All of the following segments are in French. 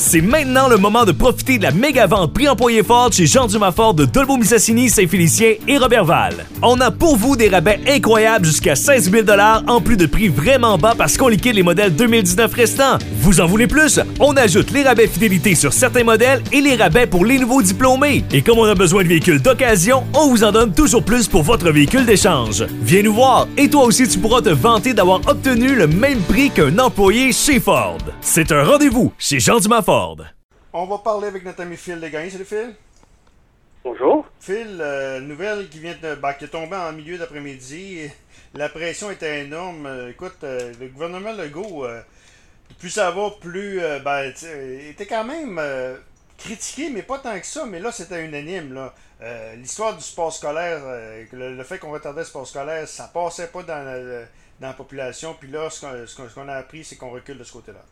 C'est maintenant le moment de profiter de la méga vente prix employé fort chez Jean Dumas Ford de Dolbeau-Mistassini, Saint-Félicien et Robertval. On a pour vous des rabais incroyables jusqu'à 16 000 en plus de prix vraiment bas parce qu'on liquide les modèles 2019 restants. Vous en voulez plus? On ajoute les rabais fidélité sur certains modèles et les rabais pour les nouveaux diplômés. Et comme on a besoin de véhicules d'occasion, on vous en donne toujours plus pour votre véhicule d'échange. Viens nous voir et toi aussi tu pourras te vanter d'avoir obtenu le même prix qu'un employé chez Ford. C'est un rendez-vous chez Jean Dumas Ford. On va parler avec notre ami Phil Desgagnés. Salut Phil. Bonjour. Phil, euh, nouvelle qui vient de, ben, qui est tombée en milieu d'après-midi. La pression était énorme. Euh, écoute, euh, le gouvernement Legault, euh, plus ça va, plus sais, était quand même euh, critiqué, mais pas tant que ça. Mais là, c'était unanime. Là. Euh, L'histoire du sport scolaire, euh, que le, le fait qu'on retardait le sport scolaire, ça passait pas dans la, dans la population. Puis là, qu'on ce qu'on a appris, c'est qu'on recule de ce côté-là.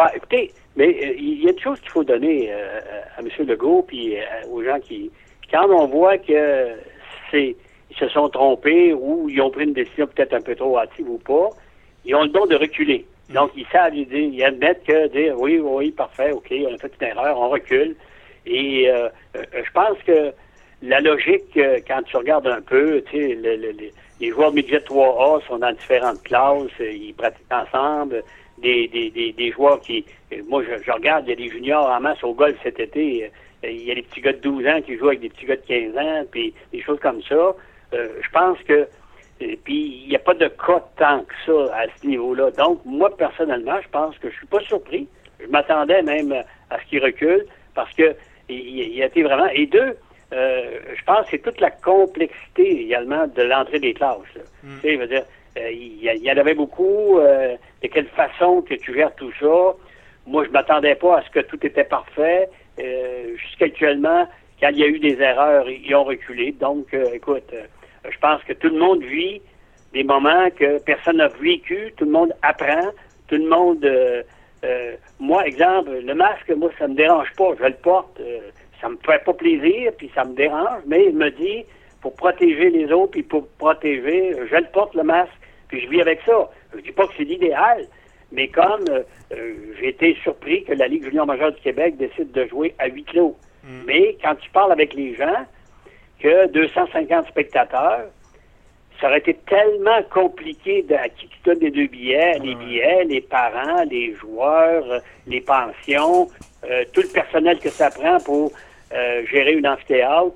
Bah, écoutez, mais euh, il y a une chose qu'il faut donner euh, à M. Legault puis euh, aux gens qui. Quand on voit que c'est ils se sont trompés ou ils ont pris une décision peut-être un peu trop hâtive ou pas, ils ont le don de reculer. Donc, ils savent ils, disent, ils admettent que dire oui, oui, parfait, OK, on a fait une erreur, on recule. Et euh, euh, je pense que la logique, euh, quand tu regardes un peu, tu sais, le- le- le- les joueurs midget 3A sont dans différentes classes, euh, ils pratiquent ensemble. Des, des, des, des joueurs qui, euh, moi je, je regarde, il y a des juniors en masse au golf cet été, euh, il y a des petits gars de 12 ans qui jouent avec des petits gars de 15 ans, puis des choses comme ça. Euh, je pense que puis, il n'y a pas de cas tant que ça à ce niveau-là. Donc, moi, personnellement, je pense que je suis pas surpris. Je m'attendais même à ce qu'il recule parce que il, il a été vraiment... Et deux, euh, je pense que c'est toute la complexité également de l'entrée des classes. là. Tu sais, je veux dire, il, y a- il y en avait beaucoup. euh, de quelle façon que tu gères tout ça? Moi, je m'attendais pas à ce que tout était parfait. Euh, Jusqu'actuellement, quand il y a eu des erreurs, ils ont reculé. Donc, euh, écoute, euh, je pense que tout le monde vit des moments que personne n'a vécu, tout le monde apprend, tout le monde... euh, euh, moi, exemple, le masque, moi, ça me dérange pas, je le porte, euh, ça me fait pas plaisir, puis ça me dérange, mais il me dit, pour protéger les autres, puis pour protéger, je le porte, le masque, puis je vis avec ça. Je dis pas que c'est l'idéal, mais comme euh, euh, j'ai été surpris que la Ligue junior majeure du Québec décide de jouer à huis clos. Mais quand tu parles avec les gens, que 250 spectateurs, ça aurait été tellement compliqué de, à qui tu donnes les deux billets, les billets, les parents, les joueurs, les pensions, euh, tout le personnel que ça prend pour euh, gérer une amphithéâtre.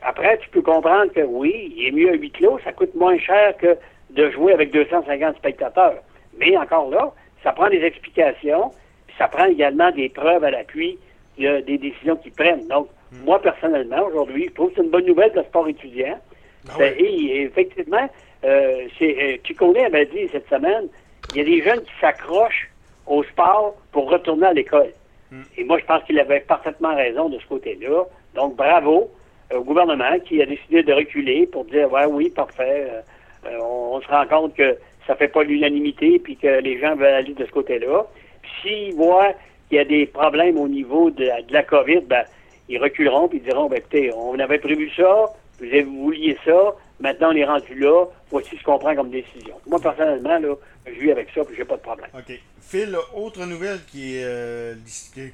Après, tu peux comprendre que oui, il est mieux à huis clos, ça coûte moins cher que de jouer avec 250 spectateurs. Mais encore là, ça prend des explications, puis ça prend également des preuves à l'appui de- des décisions qu'ils prennent. Donc, moi, personnellement, aujourd'hui, je trouve que c'est une bonne nouvelle le sport étudiant. C'est- Et effectivement, euh, c'est, euh, avait dit cette semaine, il y a des jeunes qui s'accrochent au sport pour retourner à l'école. Et moi, je pense qu'il avait parfaitement raison de ce côté-là. Donc, bravo euh, au gouvernement qui a décidé de reculer pour dire, ouais, oui, parfait, euh, on, on se rend compte que ça fait pas l'unanimité puis que les gens veulent aller de ce côté-là. S'ils voient qu'il y a des problèmes au niveau de, la- COVID, ben, ils reculeront puis ils diront, ben, écoutez, on avait prévu ça, vous, vouliez ça, maintenant on est rendu là, voici ce qu'on prend comme décision. Moi, personnellement, là, je vis avec ça puis j'ai pas de problème. OK. Phil, autre nouvelle qui, euh,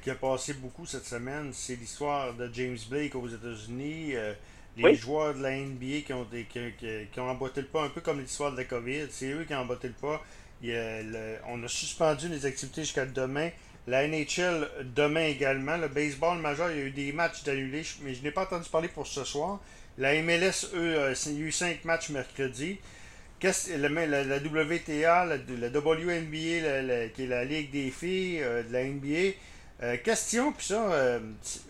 a passé beaucoup cette semaine, c'est l'histoire de James Blake aux États-Unis. euh, les Oui. joueurs de la NBA qui ont, été- qui, qui- qui ont emboîté le pas, un peu comme l'histoire de la COVID. C'est eux qui ont emboîté le pas. Il le- on a suspendu les activités jusqu'à demain. La NHL demain également. Le baseball majeur, il y a eu des matchs d'annulés, mais je n'ai pas entendu parler pour ce soir. La MLS, eux, euh, il y a eu cinq matchs mercredi. La, la, la WTA, la, la WNBA, qui est la Ligue des filles euh, de la NBA. Euh, question, puis ça, euh,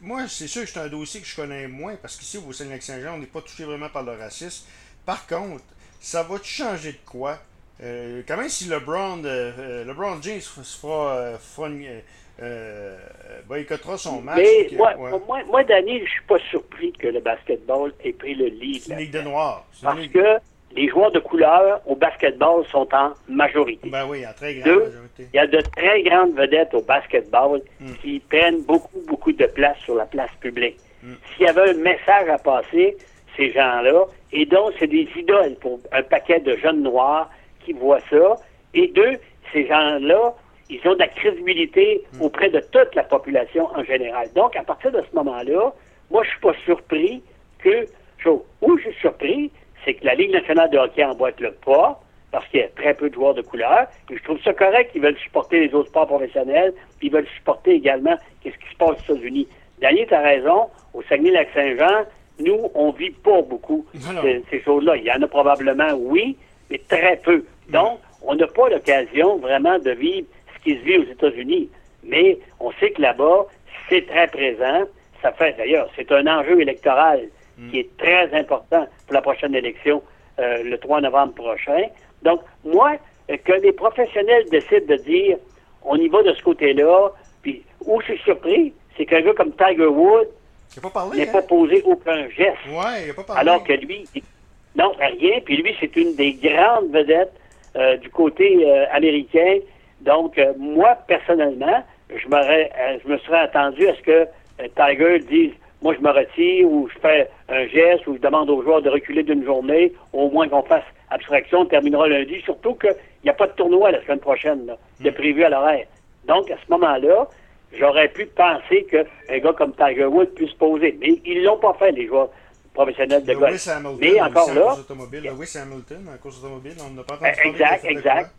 moi, c'est sûr que c'est un dossier que je connais moins, parce qu'ici, au Saint-Lac-Saint-Jean, on n'est pas touché vraiment par le racisme. Par contre, ça va-tu changer de quoi? Euh, quand même, si LeBron, euh, euh, LeBron James se fera, euh, fera une- boycottera son match. Mais que- moi, ouais. moi, moi, Danny, je suis pas surpris que le basketball ait pris le lead. C'est une ligue de une Parce ligue- que les joueurs de couleur au basketball sont en majorité. Ben oui, en très grande Deux, majorité. il y a de très grandes vedettes au basketball Mm. qui prennent beaucoup, beaucoup de place sur la place publique. Mm. S'il y avait un message à passer, ces gens-là, et donc c'est des idoles pour un paquet de jeunes noirs qui voient ça, et deux, ces gens-là, ils ont de la crédibilité mm. auprès de toute la population en général. Donc, à partir de ce moment-là, moi, je suis pas surpris que, où je suis surpris, c'est que la Ligue nationale de hockey emboîte le pas, parce qu'il y a très peu de joueurs de couleur. Et je trouve ça correct qu'ils veulent supporter les autres sports professionnels, puis ils veulent supporter également qu'est-ce qui se passe aux États-Unis. Daniel, tu as raison, au Saguenay-Lac-Saint-Jean, nous, on vit pas beaucoup ces, choses-là. Il y en a probablement, oui, mais très peu. Donc, on n'a pas l'occasion vraiment de vivre ce qui se vit aux États-Unis. Mais on sait que là-bas, c'est très présent. Ça fait, d'ailleurs, c'est un enjeu électoral mm. qui est très important pour la prochaine élection euh, le 3 novembre prochain. Donc, moi, que les professionnels décident de dire on y va de ce côté-là, puis où je suis surpris, c'est qu'un gars comme Tiger Woods pas, hein? posé aucun geste. Ouais, il pas parlé. Alors que lui, non, rien. Puis lui, c'est une des grandes vedettes euh, du côté euh, américain. Donc, euh, moi, personnellement, je, m'aurais, je me serais attendu à ce que Tiger dise moi, je me retire ou je fais un geste ou je demande aux joueurs de reculer d'une journée, au moins qu'on fasse abstraction, on terminera lundi, surtout qu'il n'y a pas de tournoi la semaine prochaine, là, de prévu à l'horaire. Donc, à ce moment-là, j'aurais pu penser qu'un gars comme Tiger Woods puisse poser. Mais ils l'ont pas fait, les joueurs professionnels de golf. Mais encore là. Lewis Hamilton, en course automobile, on n'a pas entendu Exact, exact.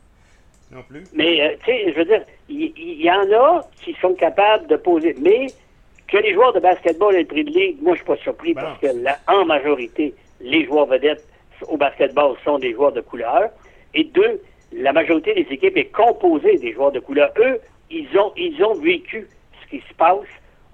Non plus. Mais, euh, tu sais, je veux dire, il y, en a qui sont capables de poser. Mais que les joueurs de basketball aient le prix de ligue, moi, je suis pas surpris parce que, la, en majorité, les joueurs vedettes au basketball sont des joueurs de couleur. Et deux, la majorité des équipes est composée des joueurs de couleur. Eux, ils ont, ils ont vécu ce qui se passe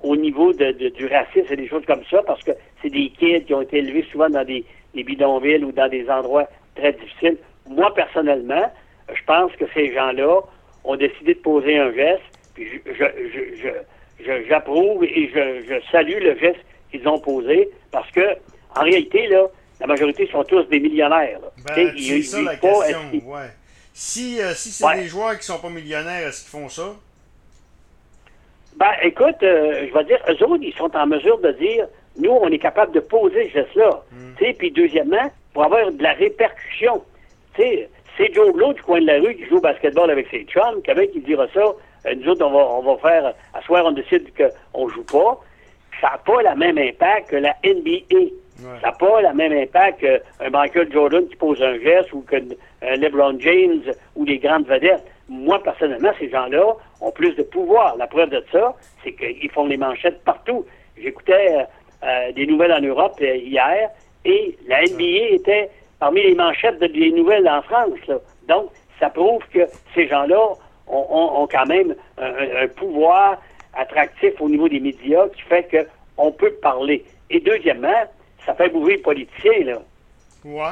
au niveau de, du racisme et des choses comme ça, parce que c'est des kids qui ont été élevés souvent dans des, bidonvilles ou dans des endroits très difficiles. Moi, personnellement, je pense que ces gens-là ont décidé de poser un geste, puis je, j'approuve et je, salue le geste qu'ils ont posé, parce que, en réalité, là, la majorité sont tous des millionnaires. Ben, c'est ça la question, ouais. Si, euh, si c'est des joueurs qui sont pas millionnaires, est-ce qu'ils font ça? Ben, écoute, euh, je vais dire, eux autres, ils sont en mesure de dire, nous, on est capable de poser ce geste-là. Hmm. Puis, deuxièmement, pour avoir de la répercussion. c'est Joe Blow du coin de la rue qui joue au basketball avec ses chums, qu'avec il dira ça, nous autres, on va, on va faire, à soir, on décide qu'on joue pas. Ça n'a pas le même impact que la NBA. Ça n'a pas le même impact qu'un Michael Jordan qui pose un geste ou que LeBron James ou les grandes vedettes. Moi, personnellement, ces gens-là ont plus de pouvoir. La preuve de ça, c'est qu'ils font les manchettes partout. J'écoutais euh, euh, des nouvelles en Europe euh, hier et la NBA était parmi les manchettes des nouvelles en France. Donc, ça prouve que ces gens-là ont, quand même un, pouvoir attractif au niveau des médias qui fait qu'on peut parler. Et deuxièmement, ça fait bouger les politiciens, là.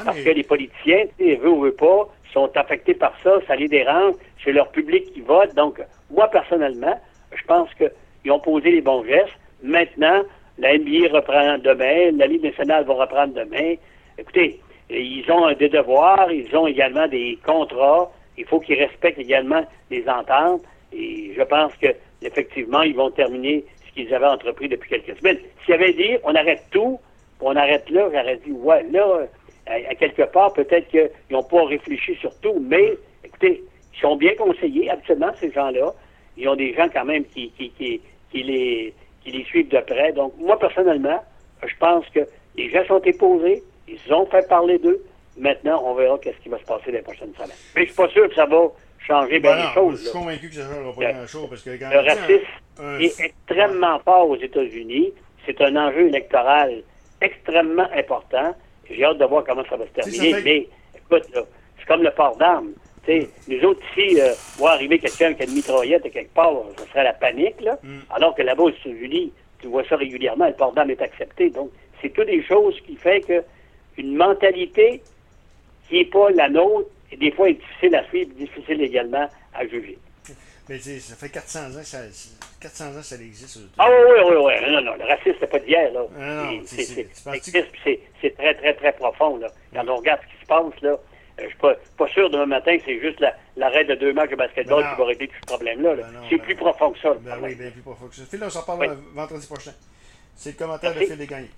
Parce que les politiciens, ils veulent ou veulent pas, sont affectés par ça, ça les dérange, c'est leur public qui vote. Donc, moi, personnellement, je pense qu'ils ont posé les bons gestes. Maintenant, la NBA reprend demain, la Ligue nationale va reprendre demain. Écoutez, ils ont des devoirs, ils ont également des contrats. Il faut qu'ils respectent également les ententes. Et je pense que effectivement, ils vont terminer ce qu'ils avaient entrepris depuis quelques semaines. S'ils avaient dit on arrête tout, on arrête là, j'aurais dit ouais, là, à, quelque part, peut-être qu'ils n'ont pas réfléchi sur tout, mais écoutez, ils sont bien conseillés habituellement, ces gens-là. Ils ont des gens quand même qui, les, qui les suivent de près. Donc, moi, personnellement, je pense que les gens sont posés, ils ont fait parler d'eux. Maintenant, on verra qu'est-ce qui va se passer les prochaines semaines. Mais je suis pas sûr que ça va changer bien les choses. Je suis convaincu que ça ne changera pas grand-chose. Parce que le racisme est extrêmement fort aux États-Unis. C'est un enjeu électoral extrêmement important. J'ai hâte de voir comment ça va se terminer. Mais écoute, c'est comme le port d'armes. sais, nous autres ici, euh, voir arriver quelqu'un qui a une mitraillette à quelque part, ce serait la panique. Là. Mm. Alors que là-bas, aux États-Unis, tu vois ça régulièrement, le port d'armes est accepté. Donc, c'est toutes des choses qui fait que une mentalité qui n'est pas la nôtre, et des fois est difficile à suivre, difficile également à juger. Mais ça fait 400 ans, ça, 400 ans ça existe. Ah oui, oui, oui. Non, non, le racisme, c'est pas d'hier. là. C'est très, très, très profond. Là. Quand on regarde ce qui se passe, là, euh, je suis pas, pas sûr demain matin que c'est juste l'arrêt de deux matchs de basketball ben qui va régler tout ce problème-là. Ben c'est ben plus profond que ça. Ben oui, bien plus profond que ça. Phil, on s'en parle vendredi prochain. C'est le commentaire de Phil Desgagnés.